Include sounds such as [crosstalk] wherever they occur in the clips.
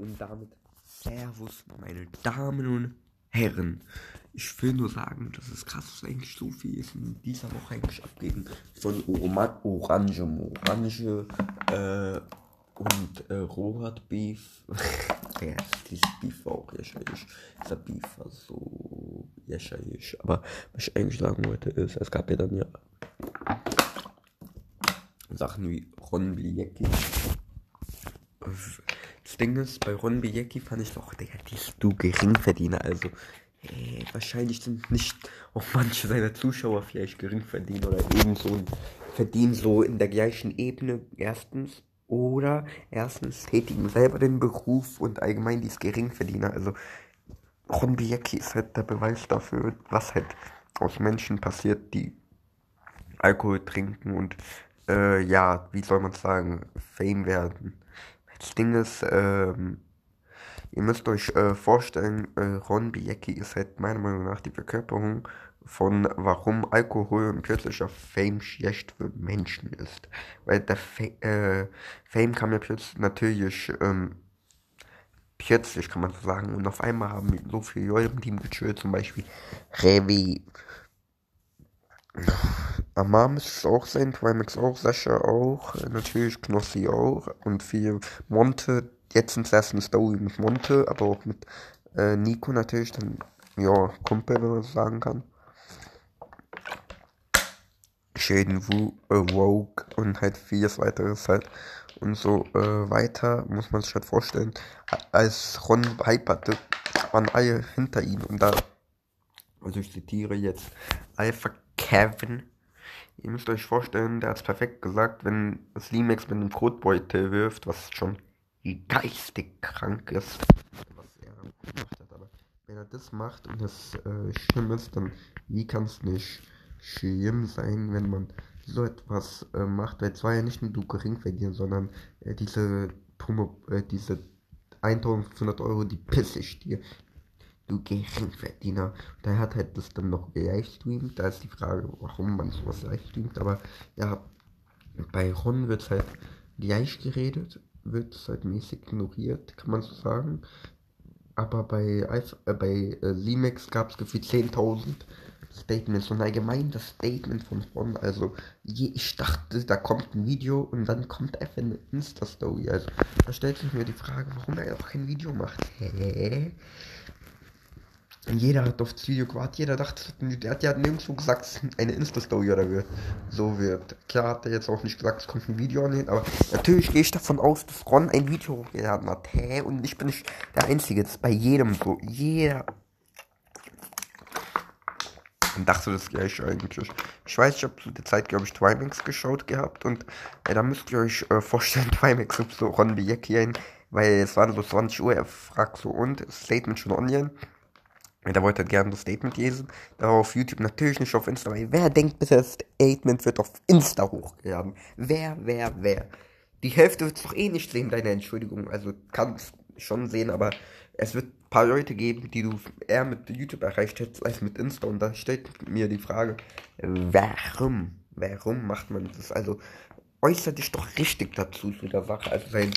Und damit Servus, meine Damen und Herren. Ich will nur sagen, dass es krass ist, eigentlich so viel ist in dieser Woche eigentlich abgeben. Von Oran Orange, Orange äh, und äh, Rohat-Beef. [laughs] ja, dieses Beef war auch lächerlich. Dieser Beef war so lächerlich. Aber was ich eigentlich sagen wollte ist, es gab ja dann ja Sachen wie Ron Bilecki. Ding ist, bei Ron Bilecki fand ich doch, Digga, ist du Geringverdiener. Also, äh, wahrscheinlich sind nicht auch manche seiner Zuschauer vielleicht Geringverdiener oder ebenso verdienen so in der gleichen Ebene. Erstens. Oder erstens tätigen selber den Beruf und allgemein dies Geringverdiener. Also, Ron Bilecki ist halt der Beweis dafür, was halt aus Menschen passiert, die Alkohol trinken und äh, ja, wie soll man sagen, Fame werden. Das Ding ist, ähm, ihr müsst euch äh, vorstellen, äh, Ron Biecki ist halt meiner Meinung nach die Verkörperung von warum Alkohol und plötzlicher Fame schlecht für Menschen ist. Weil der Fa äh, Fame kam ja plötzlich natürlich ähm, plötzlich kann man so sagen und auf einmal haben so viele Leute im Team gechillt, zum Beispiel Revi, Amam ist auch sein, Trimax auch, Sascha auch, natürlich Knossi auch und viel Monte, jetzt sind es erst eine Story mit Monte, aber auch mit äh, Nico natürlich, dann, ja, Kumpel, wenn man so sagen kann. Shaden Wu, äh, Rogue und halt vieles weiteres halt. Und so äh, weiter muss man sich halt vorstellen, als Ron Hype hatte, waren alle hinter ihm und da, also ich zitiere jetzt, Alpha Kevin. Ihr müsst euch vorstellen, der hat es perfekt gesagt, wenn Slimex mit einem Kotbeutel wirft, was schon geistig krank ist, was er gemacht hat. Aber wenn er das macht und das äh, schlimm ist, dann wie kann es nicht schlimm sein, wenn man so etwas äh, macht? Weil es war ja nicht nur du gering verdienen, sondern äh, diese, Promo, äh, diese 1500 Euro, die pisse ich dir du Geringverdiener. Der hat halt das dann noch gelivestreamt. Da ist die Frage, warum man sowas livestreamt. Aber ja, bei Ron wird halt gleich geredet, wird es halt mäßig ignoriert, kann man so sagen. Aber bei, äh, bei äh, Limex gab es gefühlt 10.000 Statements und allgemein das Statement von Ron. Also, je, ich dachte, da kommt ein Video und dann kommt einfach eine Insta-Story. Also, da stellt sich mir die Frage, warum er auch kein Video macht. Hä? Jeder hat aufs Video gewartet, jeder dachte, der hat ja nirgendwo gesagt, eine Insta-Story oder wird, so wird. Klar hat er jetzt auch nicht gesagt, es kommt ein Video an, aber natürlich gehe ich davon aus, dass Ron ein Video hochgeladen hat. Hä? Und ich bin nicht der Einzige, das ist bei jedem so. Jeder. Und dachte das gleiche eigentlich. Ich weiß, ich habe zu der Zeit, glaube ich, Trimax geschaut gehabt und äh, da müsst ihr euch äh, vorstellen, [laughs] Trimax ruft so Ron Biecki ein, weil es waren so 20 Uhr, er fragt so und, Statement schon online. Da wollte er gerne das Statement lesen. Da auf YouTube natürlich nicht auf Insta, wer denkt bitte, das Statement wird auf Insta hochgeladen? Wer, wer, wer? Die Hälfte wird es doch eh nicht sehen, deine Entschuldigung. Also kannst schon sehen, aber es wird ein paar Leute geben, die du eher mit YouTube erreicht hättest als mit Insta. Und da stellt mir die Frage, warum? Warum macht man das? Also äußert dich doch richtig dazu zu der Sache. Also sein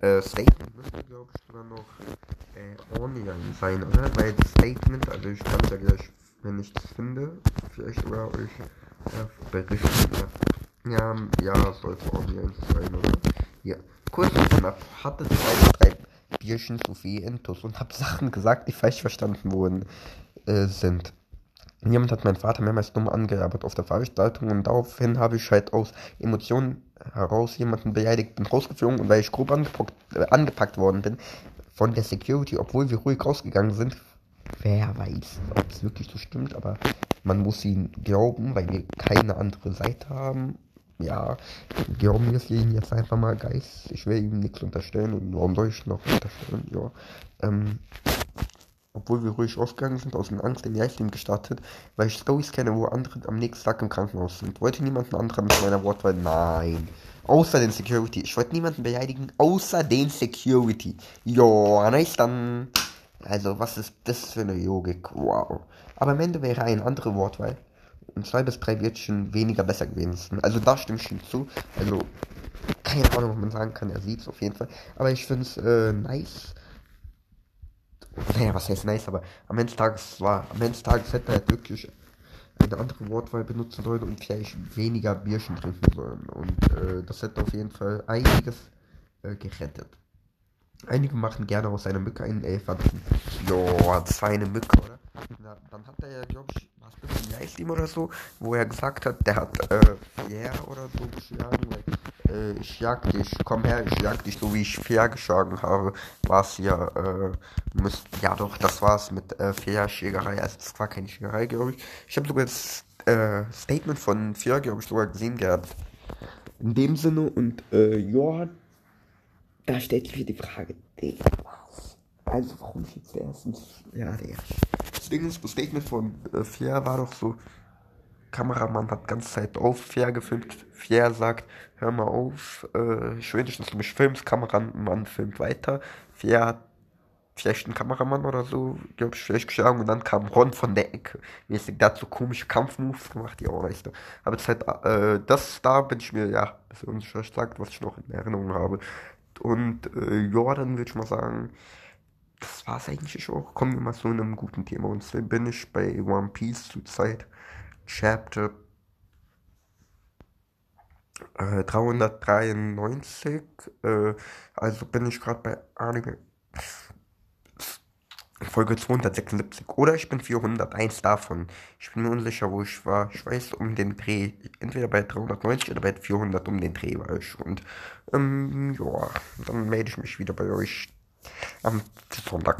äh, Statement müsste, glaube ich, sogar noch äh, online sein, oder? Weil Statement, also ich kann es ja gleich, wenn ich das finde, vielleicht sogar euch äh, berichten. Ja, ja, sollte online sein, oder? Ja, kurz und knapp, hatte zwei, drei Bierchen zu viel Intus und hab Sachen gesagt, die falsch verstanden wurden, äh, sind. Jemand hat meinen Vater mehrmals dumm angearbeitet auf der Veranstaltung und daraufhin habe ich halt aus Emotionen heraus jemanden beleidigt und rausgeflogen und weil ich grob angepackt, äh, angepackt worden bin von der Security, obwohl wir ruhig rausgegangen sind, wer weiß, ob es wirklich so stimmt, aber man muss ihnen glauben, weil wir keine andere Seite haben. Ja, glauben wir es ihnen jetzt einfach mal Geist. Ich will ihm nichts unterstellen und warum soll ich noch unterstellen? Ja, ähm, obwohl wir ruhig ausgegangen sind, aus dem Angst den Livestream gestartet, weil ich Stories kenne, wo andere am nächsten Tag im Krankenhaus sind. Wollte niemanden anderen mit meiner Wortwahl? Nein. Außer den Security. Ich wollte niemanden beleidigen, außer den Security. Ja, nice dann. Also, was ist das für eine Logik? Wow. Aber am Ende wäre eine andere Wortwahl und zwei bis drei Wörtchen weniger besser gewesen. Also, da stimme ich ihm zu. Also, keine Ahnung, ob man sagen kann, er sieht es auf jeden Fall. Aber ich finde es äh, nice naja, was heißt nice, aber am Ende des Tages war, am Ende des Tages hätte er halt wirklich eine andere Wortwahl benutzen sollen und vielleicht weniger Bierchen trinken sollen. Und äh, das hätte auf jeden Fall einiges äh, gerettet. Einige machen gerne aus einer Mücke einen Elefanten. Joa, das war eine Mücke, oder? Dann hat er ja, glaube ich, was ist ein Livestream oder so, wo er gesagt hat, der hat äh, Fier oder so geschlagen, weil äh, ich jag dich, komm her, ich jag dich, so wie ich Fier geschlagen habe, war es ja, äh, müsst, ja doch, das war's mit äh, Fier-Schlägerei, also das war keine Schlägerei, glaube ich. Ich habe sogar das äh, Statement von Fier, glaube ich, sogar gesehen gehabt. In dem Sinne und äh, Johann da stellt sich mir die Frage, Digga, was? Also warum jetzt erstens? Ja, Digga. Das Ding ist, das Statement von äh, Fier war doch so, Kameramann hat ganze Zeit auf Fier gefilmt. Fier sagt, hör mal auf, äh, ich will nicht, dass du mich filmst. Kameramann filmt weiter. Fier hat vielleicht einen Kameramann oder so, glaube ich, vielleicht geschlagen und dann kam Ron von der Ecke. Mäßig, so komische Kampfmoves gemacht, ja, weißt du. Aber das, halt, äh, das da bin ich mir, ja, ein bisschen unsicher gesagt, was ich noch in Erinnerung habe. Und äh, ja, dann würde ich mal sagen, das war es eigentlich auch. Kommen wir mal zu einem guten Thema. Und zwar bin ich bei One Piece zurzeit Chapter äh, 393. Äh, also bin ich gerade bei Anime. Folge 276 oder ich bin 401 davon. Ich bin mir unsicher, wo ich war. Ich weiß um den Dreh, entweder bei 390 oder bei 400 um den Dreh war ich. Und ähm, ja, dann melde ich mich wieder bei euch am Sonntag.